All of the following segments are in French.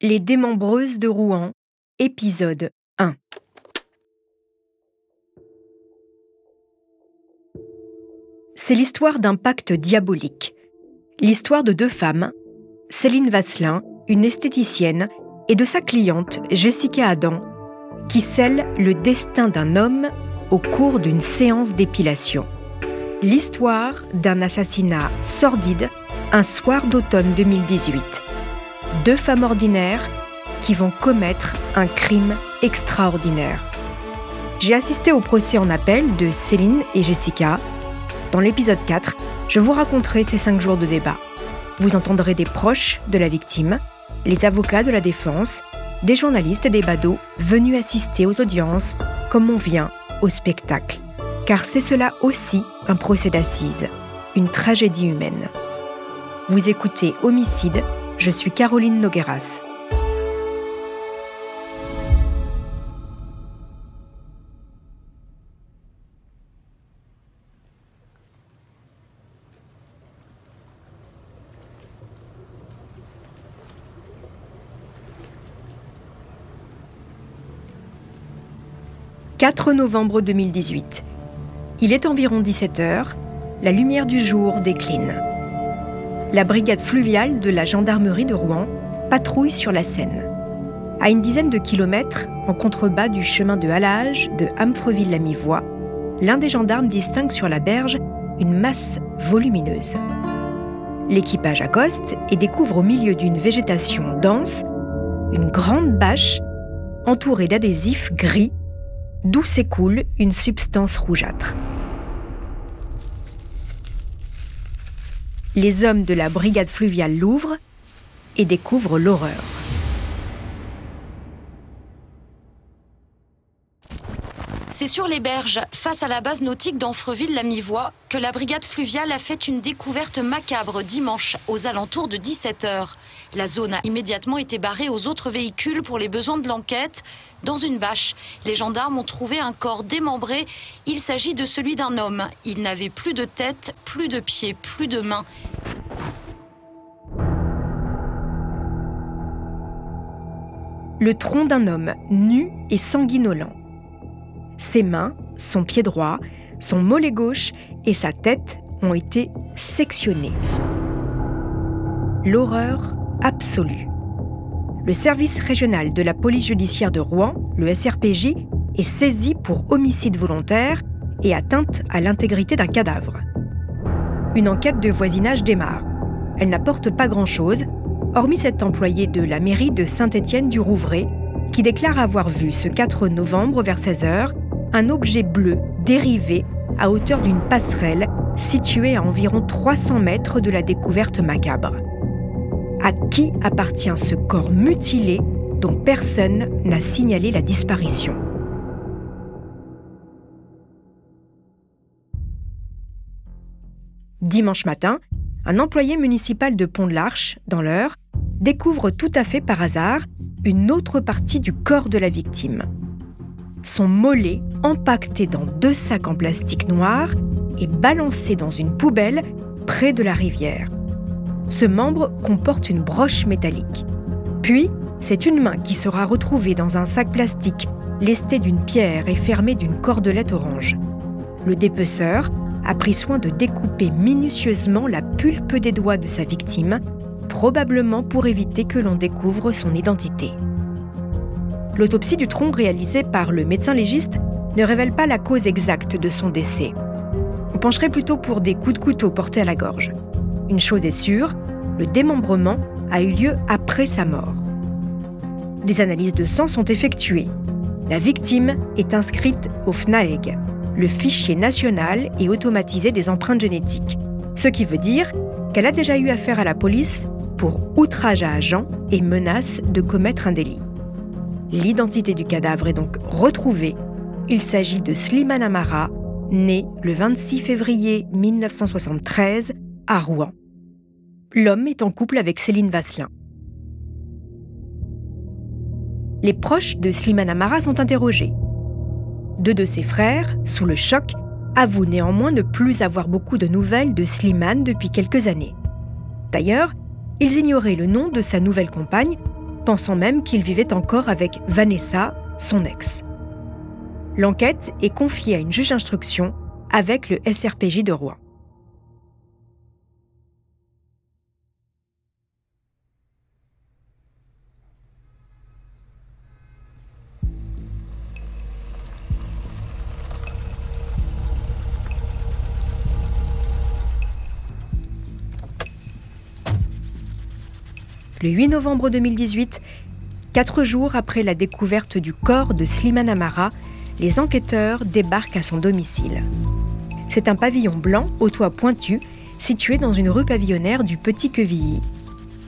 Les démembreuses de Rouen, épisode 1. C'est l'histoire d'un pacte diabolique. L'histoire de deux femmes, Céline Vasselin, une esthéticienne, et de sa cliente, Jessica Adam, qui scellent le destin d'un homme au cours d'une séance d'épilation. L'histoire d'un assassinat sordide un soir d'automne 2018 deux femmes ordinaires qui vont commettre un crime extraordinaire. J'ai assisté au procès en appel de Céline et Jessica. Dans l'épisode 4, je vous raconterai ces cinq jours de débat. Vous entendrez des proches de la victime, les avocats de la défense, des journalistes et des badauds venus assister aux audiences comme on vient au spectacle. Car c'est cela aussi un procès d'assises, une tragédie humaine. Vous écoutez Homicide je suis Caroline Nogueras. « 4 novembre 2018. Il est environ 17 heures, la lumière du jour décline la brigade fluviale de la gendarmerie de Rouen patrouille sur la Seine. À une dizaine de kilomètres, en contrebas du chemin de halage de Amfreville-la-Mi-Voix, l'un des gendarmes distingue sur la berge une masse volumineuse. L'équipage accoste et découvre au milieu d'une végétation dense une grande bâche entourée d'adhésifs gris d'où s'écoule une substance rougeâtre. Les hommes de la brigade fluviale l'ouvrent et découvrent l'horreur. C'est sur les berges, face à la base nautique d'Anfreville-la-Mi-Voix, que la brigade fluviale a fait une découverte macabre dimanche, aux alentours de 17h. La zone a immédiatement été barrée aux autres véhicules pour les besoins de l'enquête. Dans une bâche, les gendarmes ont trouvé un corps démembré. Il s'agit de celui d'un homme. Il n'avait plus de tête, plus de pieds, plus de mains. Le tronc d'un homme nu et sanguinolent. Ses mains, son pied droit, son mollet gauche et sa tête ont été sectionnés. L'horreur absolue. Le service régional de la police judiciaire de Rouen, le SRPJ, est saisi pour homicide volontaire et atteinte à l'intégrité d'un cadavre. Une enquête de voisinage démarre. Elle n'apporte pas grand-chose, hormis cet employé de la mairie de Saint-Étienne-du-Rouvray qui déclare avoir vu ce 4 novembre vers 16h un objet bleu dérivé à hauteur d'une passerelle située à environ 300 mètres de la découverte macabre. À qui appartient ce corps mutilé dont personne n'a signalé la disparition? Dimanche matin, un employé municipal de Pont de l'Arche, dans l'Eure, découvre tout à fait par hasard une autre partie du corps de la victime. Son mollet, empaqueté dans deux sacs en plastique noir, est balancé dans une poubelle près de la rivière. Ce membre comporte une broche métallique. Puis, c'est une main qui sera retrouvée dans un sac plastique lesté d'une pierre et fermé d'une cordelette orange. Le dépeceur a pris soin de découper minutieusement la pulpe des doigts de sa victime, probablement pour éviter que l'on découvre son identité. L'autopsie du tronc réalisée par le médecin légiste ne révèle pas la cause exacte de son décès. On pencherait plutôt pour des coups de couteau portés à la gorge. Une chose est sûre, le démembrement a eu lieu après sa mort. Des analyses de sang sont effectuées. La victime est inscrite au FNAEG, le fichier national et automatisé des empreintes génétiques, ce qui veut dire qu'elle a déjà eu affaire à la police pour outrage à agent et menace de commettre un délit. L'identité du cadavre est donc retrouvée. Il s'agit de Slimane Amara, né le 26 février 1973 à Rouen. L'homme est en couple avec Céline Vasselin. Les proches de Slimane Amara sont interrogés. Deux de ses frères, sous le choc, avouent néanmoins ne plus avoir beaucoup de nouvelles de Slimane depuis quelques années. D'ailleurs, ils ignoraient le nom de sa nouvelle compagne, pensant même qu'il vivait encore avec Vanessa, son ex. L'enquête est confiée à une juge d'instruction avec le SRPJ de Rouen. Le 8 novembre 2018, quatre jours après la découverte du corps de Slimane Amara, les enquêteurs débarquent à son domicile. C'est un pavillon blanc au toit pointu, situé dans une rue pavillonnaire du Petit Quevilly.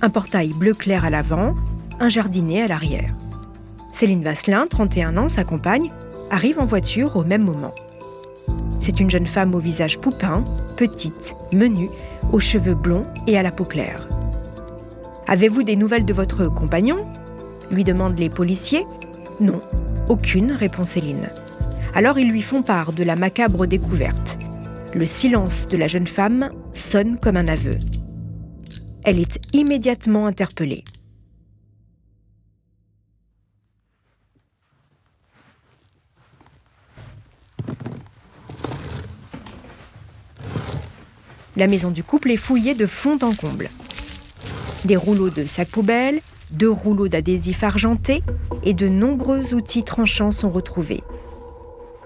Un portail bleu clair à l'avant, un jardinet à l'arrière. Céline Vasselin, 31 ans, sa compagne, arrive en voiture au même moment. C'est une jeune femme au visage poupin, petite, menue, aux cheveux blonds et à la peau claire. Avez-vous des nouvelles de votre compagnon lui demandent les policiers. Non, aucune, répond Céline. Alors ils lui font part de la macabre découverte. Le silence de la jeune femme sonne comme un aveu. Elle est immédiatement interpellée. La maison du couple est fouillée de fond en comble des rouleaux de sacs poubelles, deux rouleaux d'adhésif argenté et de nombreux outils tranchants sont retrouvés.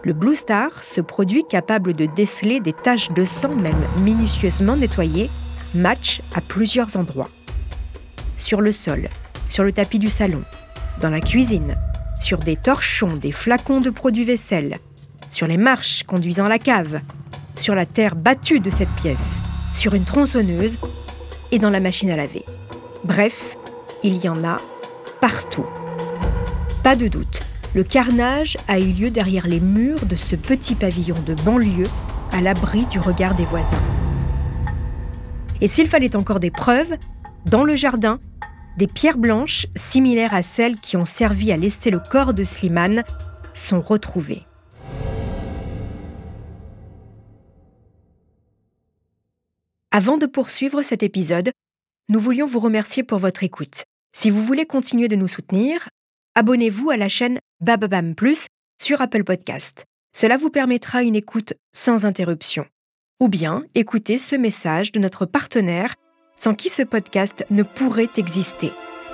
Le Blue Star, ce produit capable de déceler des taches de sang même minutieusement nettoyées, match à plusieurs endroits. Sur le sol, sur le tapis du salon, dans la cuisine, sur des torchons, des flacons de produits vaisselle, sur les marches conduisant la cave, sur la terre battue de cette pièce, sur une tronçonneuse et dans la machine à laver. Bref, il y en a partout. Pas de doute, le carnage a eu lieu derrière les murs de ce petit pavillon de banlieue à l'abri du regard des voisins. Et s'il fallait encore des preuves, dans le jardin, des pierres blanches, similaires à celles qui ont servi à lester le corps de Slimane, sont retrouvées. Avant de poursuivre cet épisode, nous voulions vous remercier pour votre écoute. Si vous voulez continuer de nous soutenir, abonnez-vous à la chaîne Bababam Plus sur Apple Podcast. Cela vous permettra une écoute sans interruption. Ou bien écoutez ce message de notre partenaire sans qui ce podcast ne pourrait exister.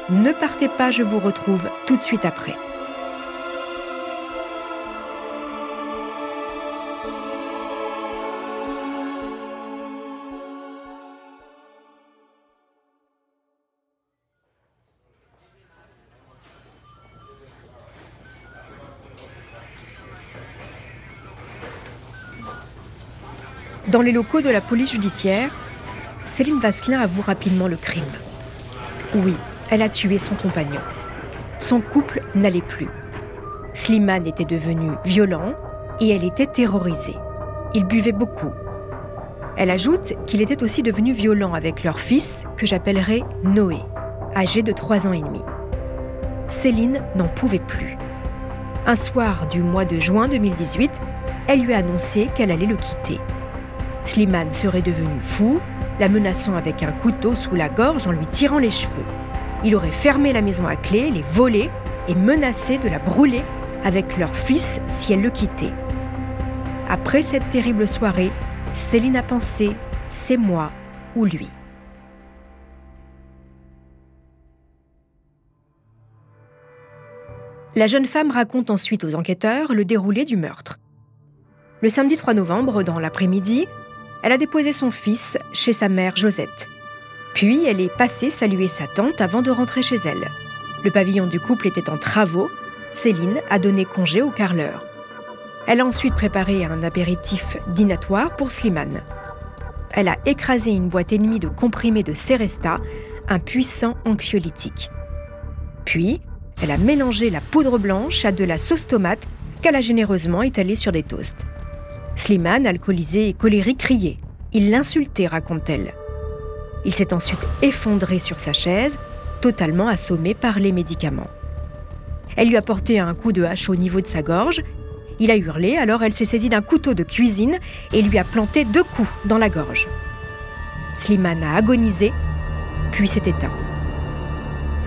Ne partez pas, je vous retrouve tout de suite après. Dans les locaux de la police judiciaire, Céline Vasselin avoue rapidement le crime. Oui, elle a tué son compagnon. Son couple n'allait plus. Slimane était devenu violent et elle était terrorisée. Il buvait beaucoup. Elle ajoute qu'il était aussi devenu violent avec leur fils, que j'appellerai Noé, âgé de 3 ans et demi. Céline n'en pouvait plus. Un soir du mois de juin 2018, elle lui a annoncé qu'elle allait le quitter. Slimane serait devenu fou, la menaçant avec un couteau sous la gorge en lui tirant les cheveux. Il aurait fermé la maison à clé, les volé et menacé de la brûler avec leur fils si elle le quittait. Après cette terrible soirée, Céline a pensé c'est moi ou lui. La jeune femme raconte ensuite aux enquêteurs le déroulé du meurtre. Le samedi 3 novembre, dans l'après-midi, elle a déposé son fils chez sa mère Josette. Puis elle est passée saluer sa tante avant de rentrer chez elle. Le pavillon du couple était en travaux. Céline a donné congé au carleur. Elle a ensuite préparé un apéritif dînatoire pour Slimane. Elle a écrasé une boîte ennemie de comprimés de Seresta, un puissant anxiolytique. Puis, elle a mélangé la poudre blanche à de la sauce tomate qu'elle a généreusement étalée sur des toasts. Slimane, alcoolisé et colérique, criait. Il l'insultait, raconte-t-elle. Il s'est ensuite effondré sur sa chaise, totalement assommé par les médicaments. Elle lui a porté un coup de hache au niveau de sa gorge. Il a hurlé, alors elle s'est saisie d'un couteau de cuisine et lui a planté deux coups dans la gorge. Slimane a agonisé, puis s'est éteint.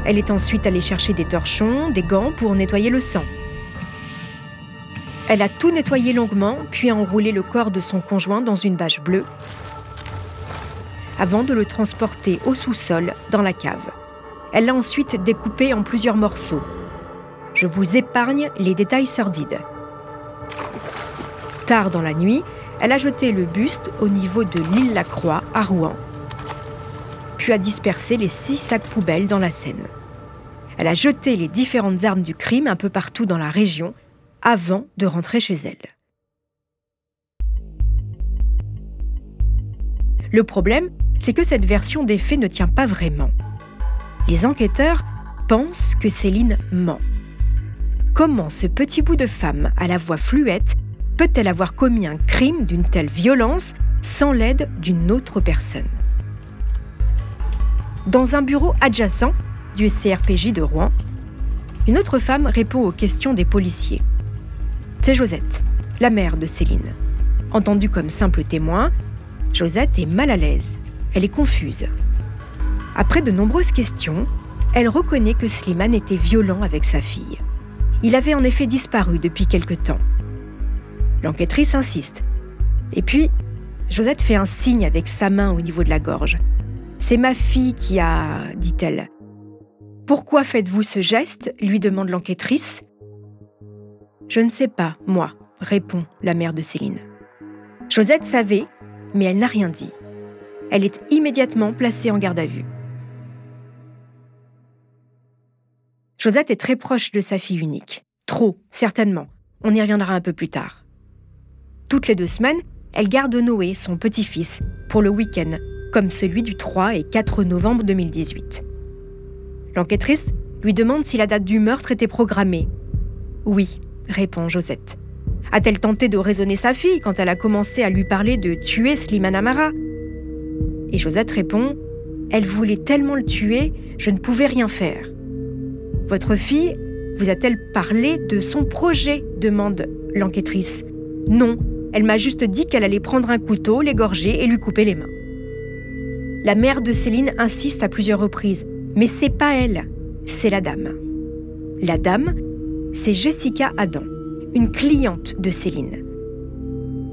Elle est ensuite allée chercher des torchons, des gants pour nettoyer le sang. Elle a tout nettoyé longuement, puis enroulé le corps de son conjoint dans une bâche bleue, avant de le transporter au sous-sol, dans la cave. Elle l'a ensuite découpé en plusieurs morceaux. Je vous épargne les détails sordides. Tard dans la nuit, elle a jeté le buste au niveau de l'île La Croix à Rouen, puis a dispersé les six sacs poubelles dans la Seine. Elle a jeté les différentes armes du crime un peu partout dans la région avant de rentrer chez elle. Le problème, c'est que cette version des faits ne tient pas vraiment. Les enquêteurs pensent que Céline ment. Comment ce petit bout de femme à la voix fluette peut-elle avoir commis un crime d'une telle violence sans l'aide d'une autre personne? Dans un bureau adjacent du CRPJ de Rouen, une autre femme répond aux questions des policiers. C'est Josette, la mère de Céline. Entendue comme simple témoin, Josette est mal à l'aise. Elle est confuse. Après de nombreuses questions, elle reconnaît que Slimane était violent avec sa fille. Il avait en effet disparu depuis quelque temps. L'enquêtrice insiste. Et puis, Josette fait un signe avec sa main au niveau de la gorge. C'est ma fille qui a, dit-elle. Pourquoi faites-vous ce geste? lui demande l'enquêtrice. Je ne sais pas, moi, répond la mère de Céline. Josette savait, mais elle n'a rien dit. Elle est immédiatement placée en garde à vue. Josette est très proche de sa fille unique. Trop, certainement. On y reviendra un peu plus tard. Toutes les deux semaines, elle garde Noé, son petit-fils, pour le week-end, comme celui du 3 et 4 novembre 2018. L'enquêtrice lui demande si la date du meurtre était programmée. Oui, répond Josette. A-t-elle tenté de raisonner sa fille quand elle a commencé à lui parler de tuer Slimane Amara? Et Josette répond Elle voulait tellement le tuer, je ne pouvais rien faire. Votre fille vous a-t-elle parlé de son projet? demande l'enquêtrice. Non, elle m'a juste dit qu'elle allait prendre un couteau, l'égorger et lui couper les mains. La mère de Céline insiste à plusieurs reprises, mais c'est pas elle, c'est la dame. La dame, c'est Jessica Adam, une cliente de Céline.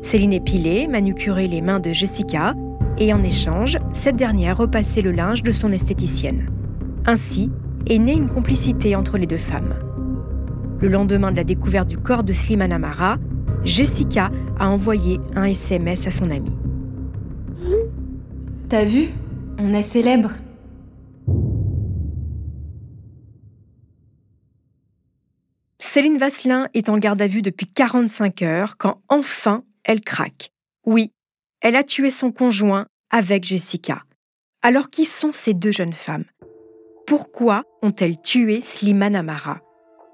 Céline épilait, manucurait les mains de Jessica et en échange, cette dernière repassait le linge de son esthéticienne. Ainsi est née une complicité entre les deux femmes. Le lendemain de la découverte du corps de Slimane Amara, Jessica a envoyé un SMS à son ami. T'as vu? On est célèbre. Céline Vasselin est en garde à vue depuis 45 heures quand enfin elle craque. Oui, elle a tué son conjoint avec Jessica. Alors qui sont ces deux jeunes femmes? Pourquoi ont-elles tué Slimane Amara?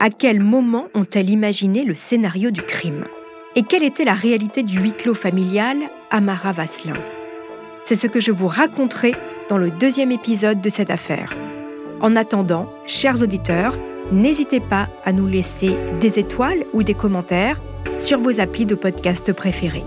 À quel moment ont-elles imaginé le scénario du crime? Et quelle était la réalité du huis clos familial Amara Vasselin? C'est ce que je vous raconterai dans le deuxième épisode de cette affaire. En attendant, chers auditeurs, n'hésitez pas à nous laisser des étoiles ou des commentaires sur vos applis de podcast préférés.